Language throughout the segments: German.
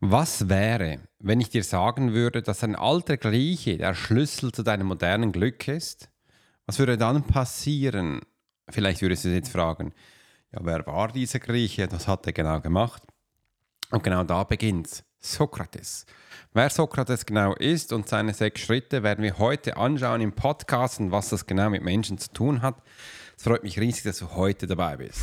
Was wäre, wenn ich dir sagen würde, dass ein alter Grieche der Schlüssel zu deinem modernen Glück ist? Was würde dann passieren? Vielleicht würdest du jetzt fragen, ja, wer war dieser Grieche? Was hat er genau gemacht? Und genau da beginnt Sokrates. Wer Sokrates genau ist und seine sechs Schritte werden wir heute anschauen im Podcast und was das genau mit Menschen zu tun hat. Es freut mich riesig, dass du heute dabei bist.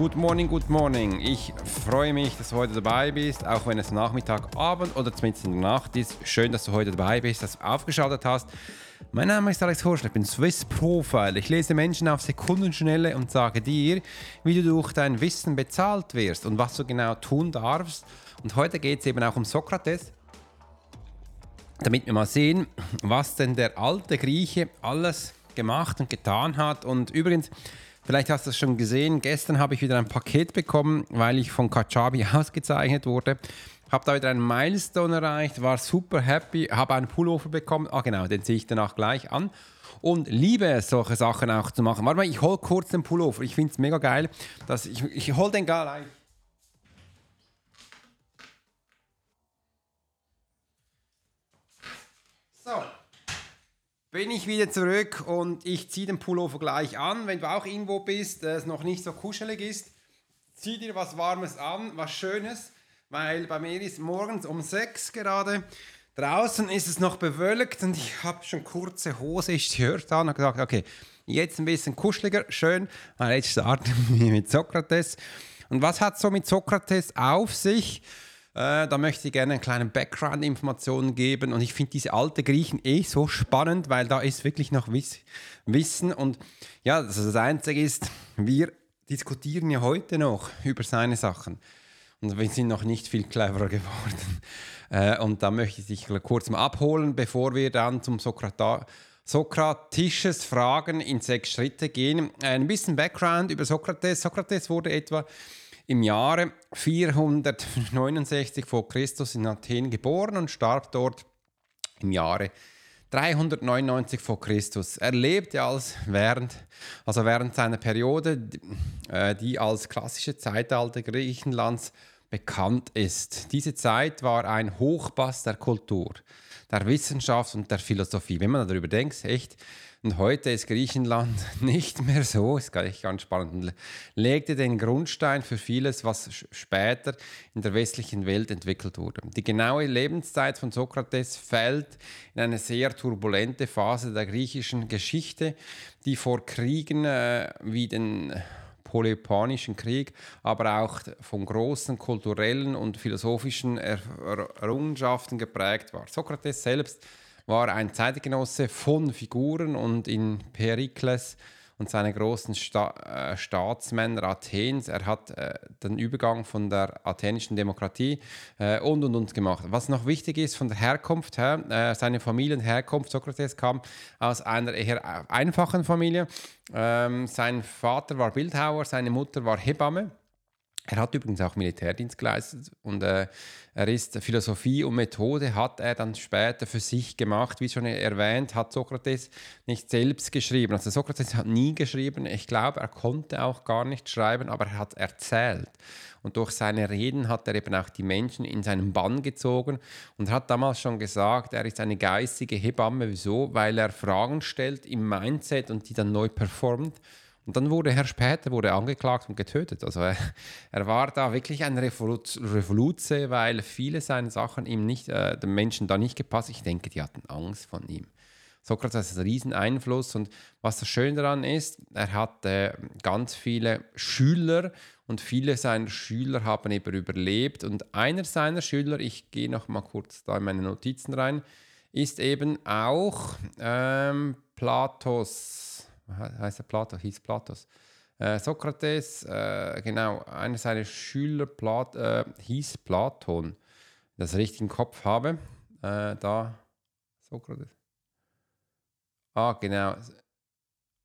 good morning, good morning. Ich freue mich, dass du heute dabei bist, auch wenn es Nachmittag, Abend oder zumindest in der Nacht ist. Schön, dass du heute dabei bist, dass du aufgeschaltet hast. Mein Name ist Alex Horschler, ich bin Swiss Profile. Ich lese Menschen auf Sekundenschnelle und sage dir, wie du durch dein Wissen bezahlt wirst und was du genau tun darfst. Und heute geht es eben auch um Sokrates, damit wir mal sehen, was denn der alte Grieche alles gemacht und getan hat. Und übrigens, Vielleicht hast du es schon gesehen, gestern habe ich wieder ein Paket bekommen, weil ich von Kajabi ausgezeichnet wurde. Habe da wieder einen Milestone erreicht, war super happy, habe einen Pullover bekommen. Ah genau, den ziehe ich danach gleich an. Und liebe es, solche Sachen auch zu machen. Warte mal, ich hole kurz den Pullover. Ich finde es mega geil. Dass ich ich hole den gleich. So bin ich wieder zurück und ich ziehe den Pullover gleich an. Wenn du auch irgendwo bist, es noch nicht so kuschelig ist, zieh dir was Warmes an, was Schönes, weil bei mir ist morgens um 6 gerade. Draußen ist es noch bewölkt und ich habe schon kurze Hose, Shirt an und gesagt, okay, jetzt ein bisschen kuscheliger, schön, weil jetzt starten wir mit Sokrates. Und was hat so mit Sokrates auf sich? Äh, da möchte ich gerne einen kleinen Background-Informationen geben. Und ich finde diese alte Griechen eh so spannend, weil da ist wirklich noch Wiss Wissen. Und ja, das, das Einzige ist, wir diskutieren ja heute noch über seine Sachen. Und wir sind noch nicht viel cleverer geworden. Äh, und da möchte ich dich kurz mal abholen, bevor wir dann zum Sokrata Sokratisches Fragen in sechs Schritte gehen. Ein bisschen Background über Sokrates. Sokrates wurde etwa im Jahre 469 vor Christus in Athen geboren und starb dort im Jahre 399 vor Christus. Er lebte als während, also während seiner Periode, äh, die als klassische Zeitalter Griechenlands bekannt ist. Diese Zeit war ein Hochpass der Kultur, der Wissenschaft und der Philosophie. Wenn man darüber denkt, echt, und heute ist Griechenland nicht mehr so, ist ganz spannend, und legte den Grundstein für vieles, was später in der westlichen Welt entwickelt wurde. Die genaue Lebenszeit von Sokrates fällt in eine sehr turbulente Phase der griechischen Geschichte, die vor Kriegen äh, wie den Polyponischen Krieg, aber auch von großen kulturellen und philosophischen Errungenschaften geprägt war. Sokrates selbst war ein Zeitgenosse von Figuren und in Perikles und seine großen Sta äh, Staatsmänner Athens. Er hat äh, den Übergang von der athenischen Demokratie äh, und und und gemacht. Was noch wichtig ist von der Herkunft her, äh, seine Familienherkunft, Sokrates kam aus einer eher einfachen Familie. Ähm, sein Vater war Bildhauer, seine Mutter war Hebamme. Er hat übrigens auch Militärdienst geleistet und äh, er ist Philosophie und Methode hat er dann später für sich gemacht. Wie schon erwähnt, hat Sokrates nicht selbst geschrieben. Also Sokrates hat nie geschrieben. Ich glaube, er konnte auch gar nicht schreiben, aber er hat erzählt. Und durch seine Reden hat er eben auch die Menschen in seinen Bann gezogen und hat damals schon gesagt, er ist eine geistige Hebamme. Wieso? Weil er Fragen stellt im Mindset und die dann neu performt. Und dann wurde er später wurde angeklagt und getötet. Also er, er war da wirklich ein Revoluze, weil viele seiner Sachen ihm nicht, äh, den Menschen da nicht gepasst. Ich denke, die hatten Angst von ihm. Sokrates hat einen riesen Einfluss und was das Schöne daran ist, er hat äh, ganz viele Schüler und viele seiner Schüler haben eben überlebt und einer seiner Schüler, ich gehe noch mal kurz da in meine Notizen rein, ist eben auch ähm, Platos, heißt er Platos, hieß Platos. Äh, Sokrates, äh, genau, einer seiner Schüler Plat, äh, hieß Platon, das richtig im Kopf habe. Äh, da, Sokrates. Ah, genau,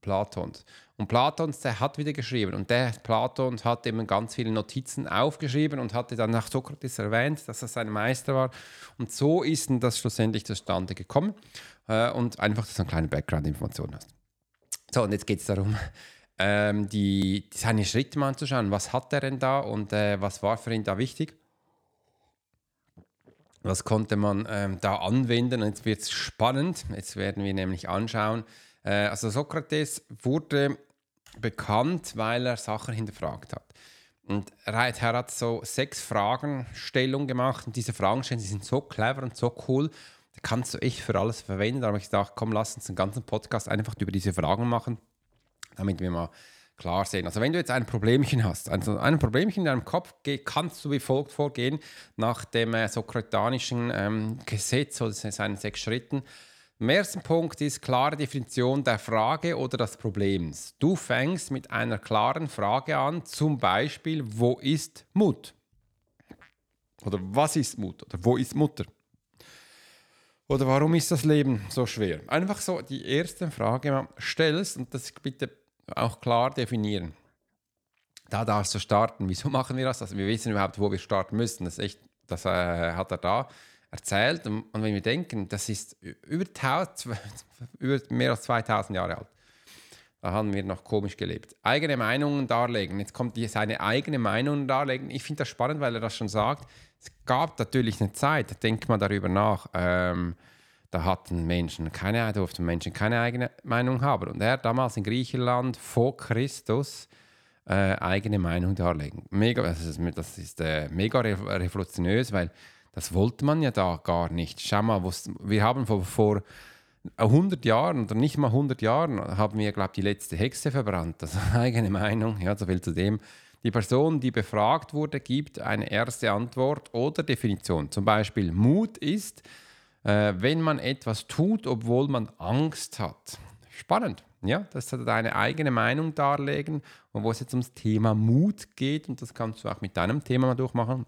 Platons. Und Platons, der hat wieder geschrieben. Und der Platons hat eben ganz viele Notizen aufgeschrieben und hatte dann nach Sokrates erwähnt, dass er sein Meister war. Und so ist das schlussendlich zustande gekommen. Äh, und einfach, dass du eine kleine Background-Information hast. So, und jetzt geht es darum, ähm, die, seine Schritte mal anzuschauen. Was hat er denn da und äh, was war für ihn da wichtig? Was konnte man ähm, da anwenden? Und jetzt wird es spannend. Jetzt werden wir nämlich anschauen. Äh, also Sokrates wurde bekannt, weil er Sachen hinterfragt hat. Und er hat so sechs Fragenstellungen gemacht und diese die sind so clever und so cool, kannst du echt für alles verwenden. Da habe ich gedacht, komm, lass uns einen ganzen Podcast einfach über diese Fragen machen, damit wir mal klar sehen. Also wenn du jetzt ein Problemchen hast, also ein Problemchen in deinem Kopf, kannst du wie folgt vorgehen nach dem äh, sokratanischen ähm, Gesetz oder seinen sechs Schritten. Im ersten Punkt ist klare Definition der Frage oder des Problems. Du fängst mit einer klaren Frage an, zum Beispiel, wo ist Mut? Oder was ist Mut? Oder wo ist Mutter? Oder warum ist das Leben so schwer? Einfach so die erste Frage stellst und das bitte auch klar definieren. Da darfst du starten. Wieso machen wir das? Also wir wissen überhaupt, wo wir starten müssen. Das, echt, das äh, hat er da erzählt. Und, und, wenn wir denken, das ist über, 1000, über mehr als 2000 Jahre alt. Da haben wir noch komisch gelebt. Eigene Meinungen darlegen. Jetzt kommt die, seine eigene Meinung darlegen. Ich finde das spannend, weil er das schon sagt. Es gab natürlich eine Zeit, denkt man darüber nach. Ähm, da hatten Menschen keine, durften Menschen keine eigene Meinung haben. Und er damals in Griechenland vor Christus äh, eigene Meinung darlegen. Mega, das ist, das ist äh, mega revolutionös, weil das wollte man ja da gar nicht. Schau mal, wir haben vor, vor 100 Jahren oder nicht mal 100 Jahren haben wir, glaube ich, die letzte Hexe verbrannt. Das ist eine eigene Meinung. Ja, so viel zu dem. Die Person, die befragt wurde, gibt eine erste Antwort oder Definition. Zum Beispiel Mut ist, äh, wenn man etwas tut, obwohl man Angst hat. Spannend, ja, das hat deine eigene Meinung darlegen und wo es jetzt ums Thema Mut geht und das kannst du auch mit deinem Thema mal durchmachen.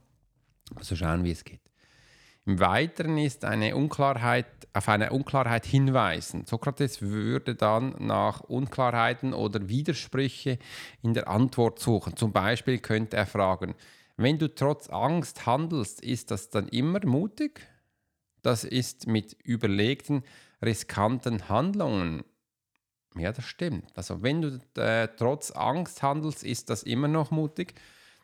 Also schauen, wie es geht. Im Weiteren ist eine Unklarheit, auf eine Unklarheit hinweisen. Sokrates würde dann nach Unklarheiten oder Widersprüche in der Antwort suchen. Zum Beispiel könnte er fragen, wenn du trotz Angst handelst, ist das dann immer mutig? Das ist mit überlegten, riskanten Handlungen. Ja, das stimmt. Also wenn du äh, trotz Angst handelst, ist das immer noch mutig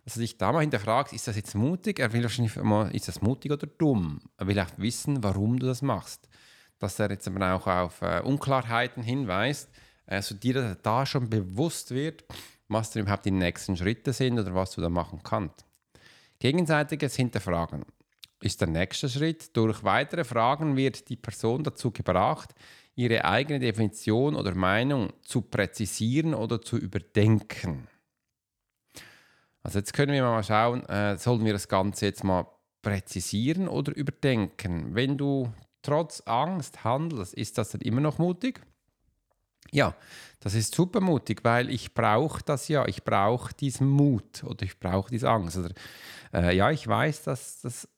dass er sich da mal hinterfragt, ist das jetzt mutig? Er will wahrscheinlich mal, ist das mutig oder dumm? Er will auch wissen, warum du das machst. Dass er jetzt aber auch auf äh, Unklarheiten hinweist, also dir da schon bewusst wird, was denn überhaupt die nächsten Schritte sind oder was du da machen kannst. Gegenseitiges Hinterfragen ist der nächste Schritt. Durch weitere Fragen wird die Person dazu gebracht, ihre eigene Definition oder Meinung zu präzisieren oder zu überdenken. Also jetzt können wir mal schauen, äh, sollen wir das Ganze jetzt mal präzisieren oder überdenken? Wenn du trotz Angst handelst, ist das dann immer noch mutig? Ja, das ist super mutig, weil ich brauche das ja, ich brauche diesen Mut oder ich brauche diese Angst. Oder, äh, ja, ich weiß, dass das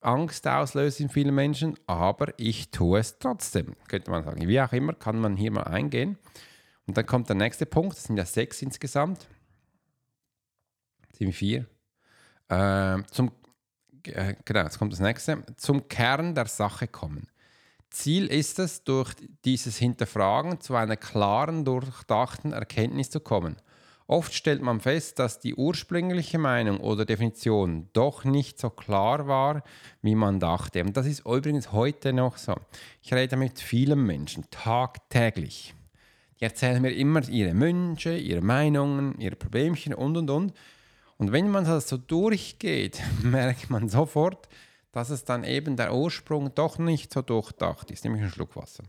Angst auslöst in vielen Menschen, aber ich tue es trotzdem, könnte man sagen. Wie auch immer, kann man hier mal eingehen. Und dann kommt der nächste Punkt, das sind ja sechs insgesamt sind vier. Äh, zum, äh, genau, jetzt kommt das nächste. Zum Kern der Sache kommen. Ziel ist es, durch dieses Hinterfragen zu einer klaren, durchdachten Erkenntnis zu kommen. Oft stellt man fest, dass die ursprüngliche Meinung oder Definition doch nicht so klar war, wie man dachte. Und das ist übrigens heute noch so. Ich rede mit vielen Menschen tagtäglich. Die erzählen mir immer ihre Wünsche, ihre Meinungen, ihre Problemchen und und und. Und wenn man das so durchgeht, merkt man sofort, dass es dann eben der Ursprung doch nicht so durchdacht ist. Nämlich ein Schluck Wasser.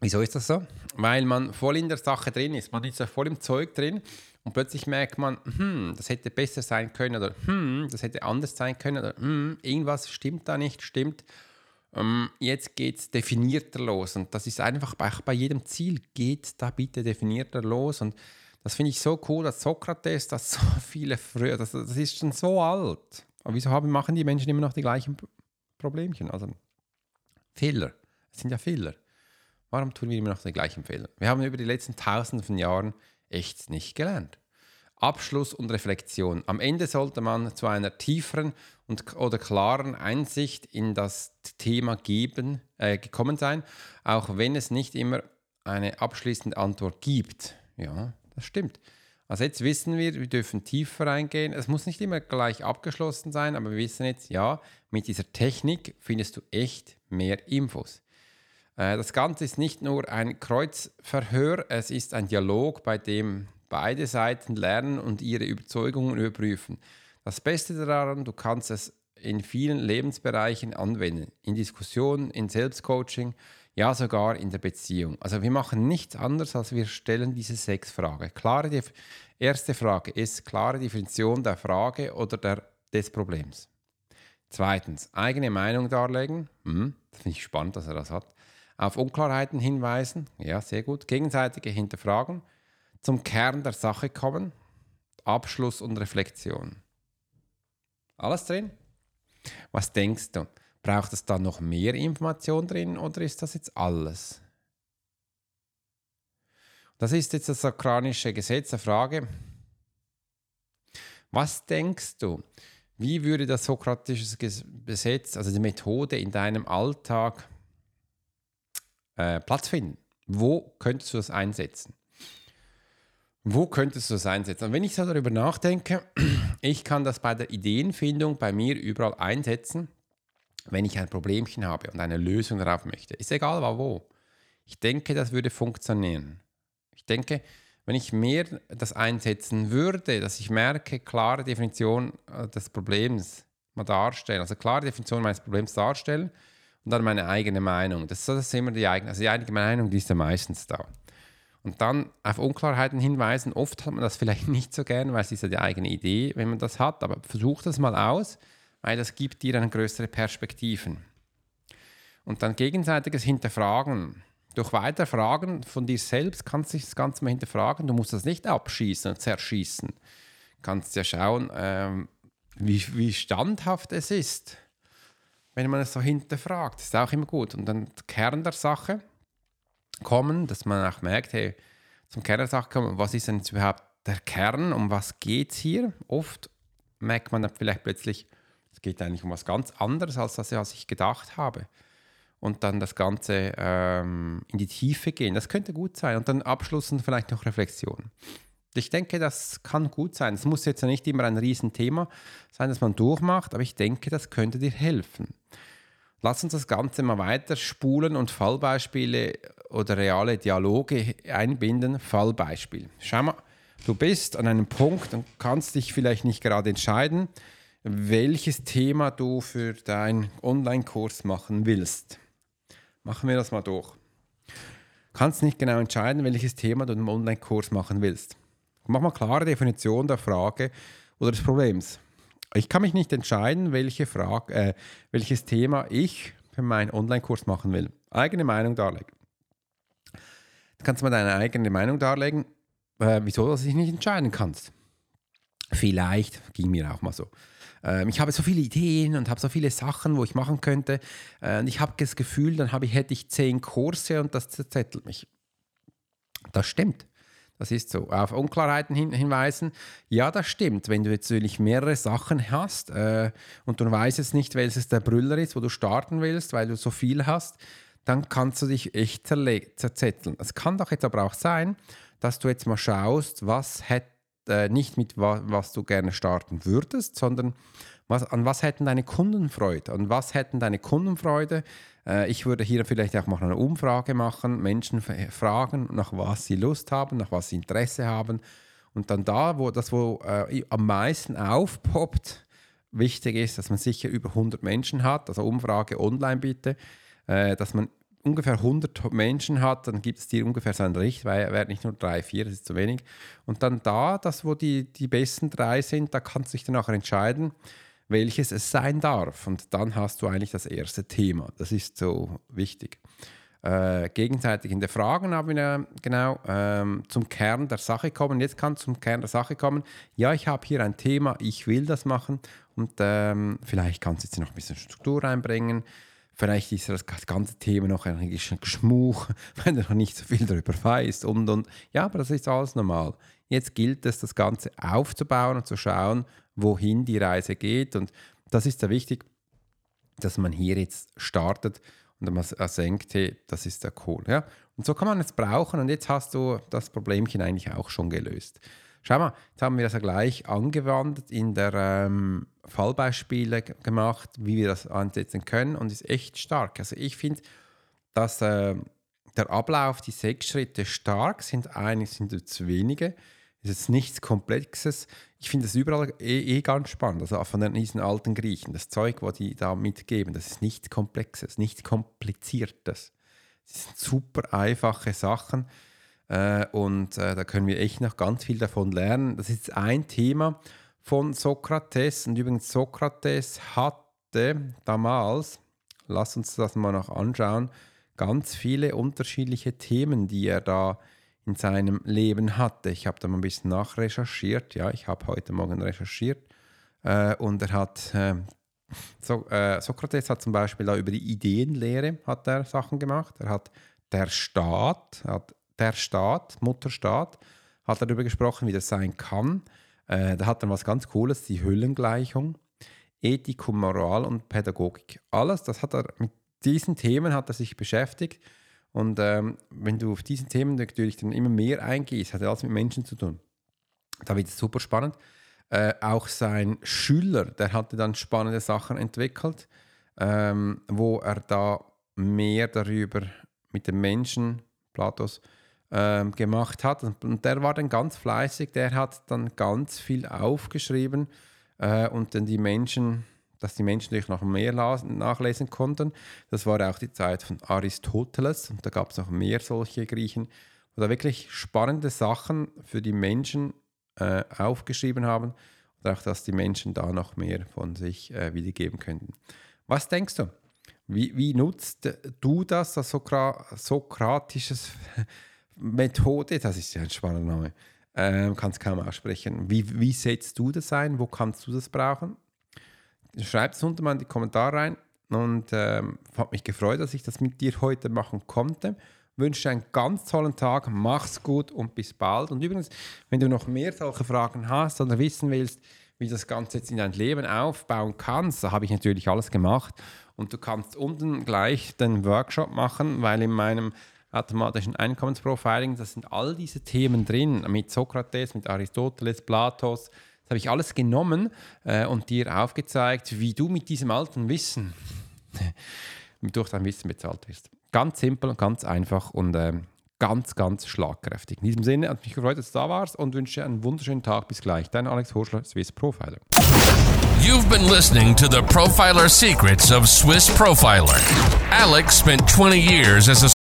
Wieso ist das so? Weil man voll in der Sache drin ist. Man ist ja voll im Zeug drin und plötzlich merkt man, hm, das hätte besser sein können oder hm, das hätte anders sein können oder hm, irgendwas stimmt da nicht, stimmt. Ähm, jetzt geht es definierter los und das ist einfach bei, bei jedem Ziel geht da bitte definierter los und das finde ich so cool, dass Sokrates, das so viele früher, das, das ist schon so alt. Aber wieso haben, machen die Menschen immer noch die gleichen Problemchen? Also Fehler, es sind ja Fehler. Warum tun wir immer noch die gleichen Fehler? Wir haben über die letzten Tausende von Jahren echt nicht gelernt. Abschluss und Reflexion. Am Ende sollte man zu einer tieferen und, oder klaren Einsicht in das Thema geben, äh, gekommen sein, auch wenn es nicht immer eine abschließende Antwort gibt. Ja, das stimmt. Also jetzt wissen wir, wir dürfen tiefer reingehen. Es muss nicht immer gleich abgeschlossen sein, aber wir wissen jetzt, ja, mit dieser Technik findest du echt mehr Infos. Äh, das Ganze ist nicht nur ein Kreuzverhör, es ist ein Dialog, bei dem beide Seiten lernen und ihre Überzeugungen überprüfen. Das Beste daran, du kannst es in vielen Lebensbereichen anwenden. In Diskussionen, in Selbstcoaching, ja sogar in der Beziehung. Also wir machen nichts anderes, als wir stellen diese sechs Fragen. Klare die erste Frage ist klare Definition der Frage oder der, des Problems. Zweitens, eigene Meinung darlegen. Hm, das finde ich spannend, dass er das hat. Auf Unklarheiten hinweisen. Ja, sehr gut. Gegenseitige Hinterfragen. Zum Kern der Sache kommen. Abschluss und Reflexion. Alles drin? Was denkst du? Braucht es da noch mehr Information drin oder ist das jetzt alles? Das ist jetzt das sakranische Gesetz der Frage. Was denkst du? Wie würde das sokratische Gesetz, also die Methode in deinem Alltag äh, Platz finden? Wo könntest du das einsetzen? Wo könntest du das einsetzen? Und wenn ich so darüber nachdenke, ich kann das bei der Ideenfindung bei mir überall einsetzen wenn ich ein Problemchen habe und eine Lösung darauf möchte, ist egal wo. Ich denke, das würde funktionieren. Ich denke, wenn ich mehr das einsetzen würde, dass ich merke, klare Definition äh, des Problems mal darstellen, also klare Definition meines Problems darstellen und dann meine eigene Meinung. Das, ist immer die eigene, also die eigene Meinung, die ist ja meistens da. Und dann auf Unklarheiten hinweisen. Oft hat man das vielleicht nicht so gern, weil es ist ja die eigene Idee, wenn man das hat, aber versuch das mal aus weil das gibt dir dann größere Perspektiven. Und dann gegenseitiges Hinterfragen. Durch weitere Fragen von dir selbst kannst du das Ganze mal hinterfragen. Du musst das nicht abschießen und zerschießen. Du kannst ja schauen, ähm, wie, wie standhaft es ist, wenn man es so hinterfragt. Das ist auch immer gut. Und dann Kern der Sache kommen, dass man auch merkt, hey, zum Kern der Sache kommen, was ist denn jetzt überhaupt der Kern, um was geht es hier? Oft merkt man dann vielleicht plötzlich, geht eigentlich um was ganz anderes, als das, was ich gedacht habe. Und dann das Ganze ähm, in die Tiefe gehen, das könnte gut sein. Und dann Abschluss und vielleicht noch Reflexion. Ich denke, das kann gut sein. Es muss jetzt nicht immer ein Riesenthema sein, das man durchmacht, aber ich denke, das könnte dir helfen. Lass uns das Ganze mal weiter spulen und Fallbeispiele oder reale Dialoge einbinden. Fallbeispiel. Schau mal, du bist an einem Punkt und kannst dich vielleicht nicht gerade entscheiden, welches Thema du für deinen Online-Kurs machen willst. Machen wir das mal durch. Du kannst nicht genau entscheiden, welches Thema du im Online-Kurs machen willst. Mach mal klare Definition der Frage oder des Problems. Ich kann mich nicht entscheiden, welche Frage, äh, welches Thema ich für meinen Online-Kurs machen will. Eigene Meinung darlegen. Du kannst mal deine eigene Meinung darlegen, äh, wieso du dich nicht entscheiden kannst. Vielleicht ging mir auch mal so. Ähm, ich habe so viele Ideen und habe so viele Sachen, wo ich machen könnte. Äh, und ich habe das Gefühl, dann ich, hätte ich zehn Kurse und das zerzettelt mich. Das stimmt. Das ist so. Auf Unklarheiten hin, hinweisen. Ja, das stimmt. Wenn du jetzt natürlich mehrere Sachen hast äh, und du weißt jetzt nicht, welches der Brüller ist, wo du starten willst, weil du so viel hast, dann kannst du dich echt zerzetteln. Es kann doch jetzt aber auch sein, dass du jetzt mal schaust, was hätte äh, nicht mit wa was du gerne starten würdest, sondern was, an was hätten deine Kunden Freude? An was hätten deine Kunden Freude? Äh, ich würde hier vielleicht auch mal eine Umfrage machen, Menschen fragen, nach was sie Lust haben, nach was sie Interesse haben. Und dann da, wo das wo äh, am meisten aufpoppt, wichtig ist, dass man sicher über 100 Menschen hat, also Umfrage online bitte, äh, dass man ungefähr 100 Menschen hat, dann gibt es dir ungefähr so einen Richtwert, nicht nur drei, vier, das ist zu wenig. Und dann da, das wo die, die besten drei sind, da kannst du dich dann nachher entscheiden, welches es sein darf. Und dann hast du eigentlich das erste Thema. Das ist so wichtig. Äh, gegenseitig in der Fragen haben wir genau ähm, zum Kern der Sache kommen. Jetzt kann zum Kern der Sache kommen. Ja, ich habe hier ein Thema, ich will das machen und ähm, vielleicht kannst du jetzt noch ein bisschen Struktur reinbringen. Vielleicht ist das ganze Thema noch ein Geschmuch, wenn du noch nicht so viel darüber weißt und und. Ja, aber das ist alles normal. Jetzt gilt es, das Ganze aufzubauen und zu schauen, wohin die Reise geht. Und das ist sehr wichtig, dass man hier jetzt startet und man denkt, hey, das ist der cool. Ja? Und so kann man es brauchen und jetzt hast du das Problemchen eigentlich auch schon gelöst. Schau mal, jetzt haben wir das ja gleich angewandt in der ähm, Fallbeispiele gemacht, wie wir das ansetzen können und ist echt stark. Also ich finde, dass äh, der Ablauf, die sechs Schritte stark sind, eigentlich sind es wenige. Es ist nichts Komplexes. Ich finde es überall eh, eh, ganz spannend. Also von diesen alten Griechen, das Zeug, was die da mitgeben, das ist nichts Komplexes, nichts Kompliziertes. Es sind super einfache Sachen äh, und äh, da können wir echt noch ganz viel davon lernen. Das ist ein Thema von Sokrates und übrigens Sokrates hatte damals, lass uns das mal noch anschauen, ganz viele unterschiedliche Themen, die er da in seinem Leben hatte. Ich habe da mal ein bisschen nachrecherchiert. Ja, ich habe heute Morgen recherchiert. Äh, und er hat, äh, so, Sokrates hat zum Beispiel da über die Ideenlehre hat er Sachen gemacht. Er hat der Staat, hat der Staat, Mutterstaat, hat darüber gesprochen, wie das sein kann. Äh, da hat er was ganz Cooles, die Hüllengleichung, Ethik Moral und Pädagogik. Alles, das hat er mit diesen Themen hat er sich beschäftigt und ähm, wenn du auf diesen Themen natürlich dann immer mehr eingehst, hat er alles mit Menschen zu tun. Da wird es super spannend. Äh, auch sein Schüler, der hatte dann spannende Sachen entwickelt, ähm, wo er da mehr darüber mit den Menschen, Platos, ähm, gemacht hat. Und der war dann ganz fleißig, der hat dann ganz viel aufgeschrieben äh, und dann die Menschen dass die Menschen natürlich noch mehr nachlesen konnten. Das war auch die Zeit von Aristoteles und da gab es noch mehr solche Griechen, wo da wirklich spannende Sachen für die Menschen äh, aufgeschrieben haben und auch, dass die Menschen da noch mehr von sich äh, wiedergeben könnten. Was denkst du? Wie, wie nutzt du das, das Sokra sokratisches Methode? Das ist ja ein spannender Name. Ähm, kannst kaum aussprechen. Wie, wie setzt du das ein? Wo kannst du das brauchen? Schreibt es unten mal in die Kommentare rein und ähm, hat mich gefreut, dass ich das mit dir heute machen konnte. Wünsche einen ganz tollen Tag, mach's gut und bis bald. Und übrigens, wenn du noch mehr solche Fragen hast oder wissen willst, wie das Ganze jetzt in dein Leben aufbauen kannst, da habe ich natürlich alles gemacht. Und du kannst unten gleich den Workshop machen, weil in meinem automatischen Einkommensprofiling, das sind all diese Themen drin, mit Sokrates, mit Aristoteles, Platos, habe ich alles genommen äh, und dir aufgezeigt, wie du mit diesem alten Wissen durch dein Wissen bezahlt wirst. Ganz simpel und ganz einfach und äh, ganz, ganz schlagkräftig. In diesem Sinne hat mich gefreut, dass du da warst und wünsche dir einen wunderschönen Tag. Bis gleich. Dein Alex Horschler, Swiss Profiler. You've been listening to the Profiler Secrets of Swiss Profiler. Alex spent 20 years as a